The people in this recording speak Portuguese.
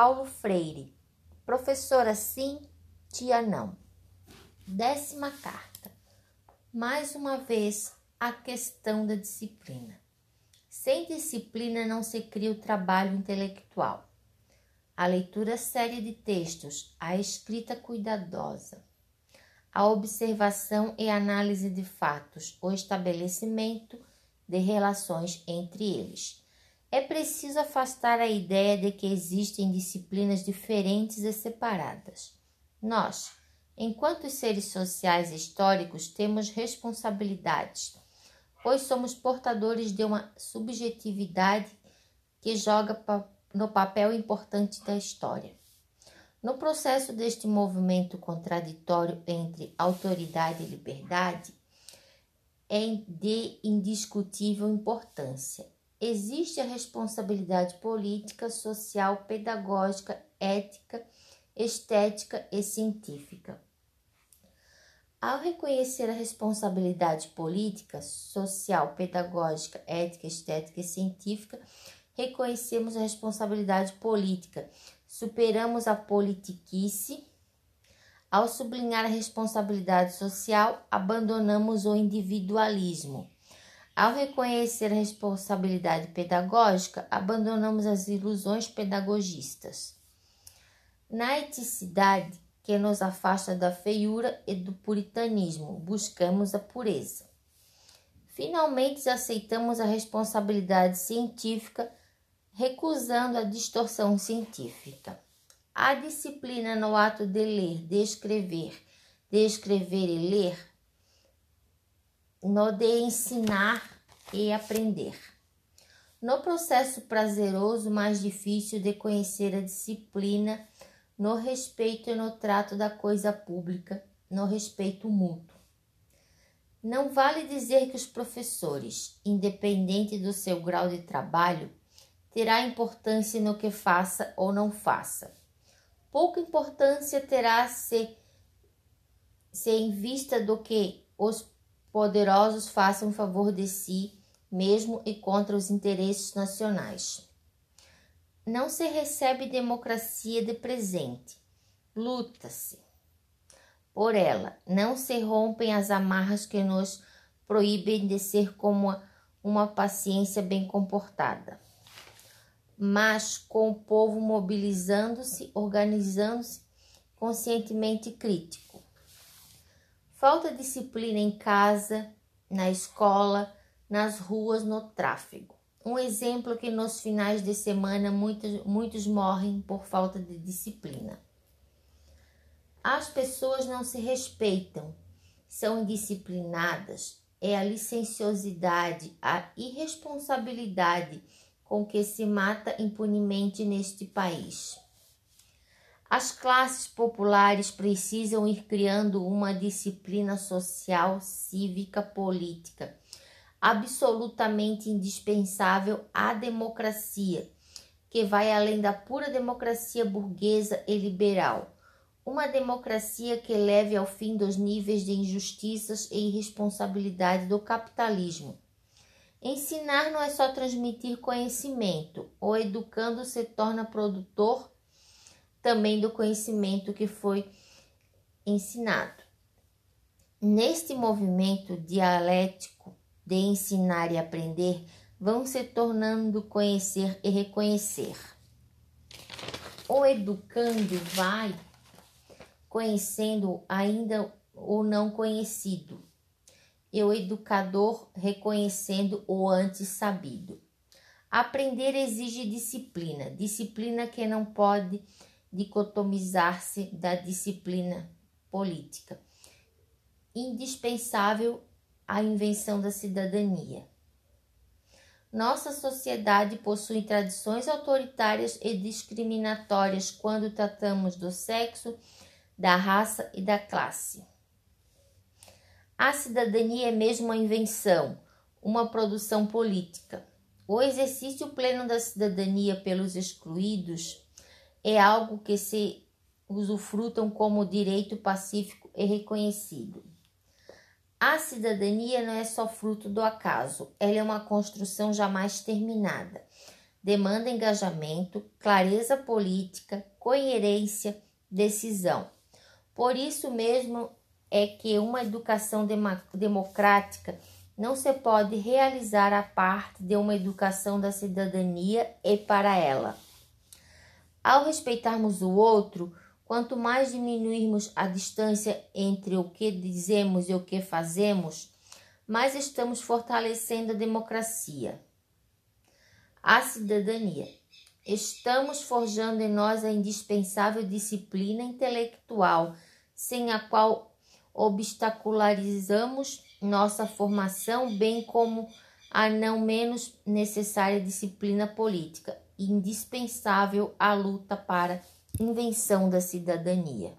Paulo Freire. Professora sim, tia não. Décima carta. Mais uma vez, a questão da disciplina. Sem disciplina não se cria o trabalho intelectual. A leitura séria de textos, a escrita cuidadosa, a observação e análise de fatos, o estabelecimento de relações entre eles. É preciso afastar a ideia de que existem disciplinas diferentes e separadas. Nós, enquanto seres sociais históricos, temos responsabilidades, pois somos portadores de uma subjetividade que joga no papel importante da história. No processo deste movimento contraditório entre autoridade e liberdade, é de indiscutível importância. Existe a responsabilidade política, social, pedagógica, ética, estética e científica. Ao reconhecer a responsabilidade política, social, pedagógica, ética, estética e científica, reconhecemos a responsabilidade política, superamos a politiquice. Ao sublinhar a responsabilidade social, abandonamos o individualismo. Ao reconhecer a responsabilidade pedagógica, abandonamos as ilusões pedagogistas. Na eticidade, que nos afasta da feiura e do puritanismo, buscamos a pureza. Finalmente, aceitamos a responsabilidade científica, recusando a distorção científica. A disciplina no ato de ler, de escrever, de escrever e ler, no de ensinar e aprender. No processo prazeroso mais difícil de conhecer a disciplina, no respeito e no trato da coisa pública, no respeito mútuo. Não vale dizer que os professores, independente do seu grau de trabalho, terá importância no que faça ou não faça. Pouca importância terá se, se em vista do que os poderosos façam favor de si mesmo e contra os interesses nacionais. Não se recebe democracia de presente, luta-se por ela. Não se rompem as amarras que nos proíbem de ser como uma paciência bem comportada. Mas com o povo mobilizando-se, organizando-se, conscientemente crítico. Falta disciplina em casa, na escola, nas ruas, no tráfego. Um exemplo que nos finais de semana muitos, muitos morrem por falta de disciplina. As pessoas não se respeitam, são indisciplinadas. É a licenciosidade, a irresponsabilidade com que se mata impunemente neste país. As classes populares precisam ir criando uma disciplina social, cívica, política absolutamente indispensável à democracia, que vai além da pura democracia burguesa e liberal. Uma democracia que leve ao fim dos níveis de injustiças e irresponsabilidade do capitalismo. Ensinar não é só transmitir conhecimento, o educando se torna produtor também do conhecimento que foi ensinado. Neste movimento dialético de ensinar e aprender vão se tornando conhecer e reconhecer. O educando vai conhecendo ainda o não conhecido, e o educador reconhecendo o antes sabido. Aprender exige disciplina, disciplina que não pode dicotomizar-se da disciplina política. Indispensável a invenção da cidadania. Nossa sociedade possui tradições autoritárias e discriminatórias quando tratamos do sexo, da raça e da classe. A cidadania é mesmo uma invenção, uma produção política. O exercício pleno da cidadania pelos excluídos é algo que se usufrutam como direito pacífico e reconhecido. A cidadania não é só fruto do acaso, ela é uma construção jamais terminada. demanda engajamento, clareza política, coerência, decisão. Por isso mesmo é que uma educação democrática não se pode realizar a parte de uma educação da cidadania e para ela. Ao respeitarmos o outro, quanto mais diminuirmos a distância entre o que dizemos e o que fazemos, mais estamos fortalecendo a democracia, a cidadania. Estamos forjando em nós a indispensável disciplina intelectual, sem a qual obstacularizamos nossa formação, bem como a não menos necessária disciplina política, indispensável à luta para invenção da cidadania.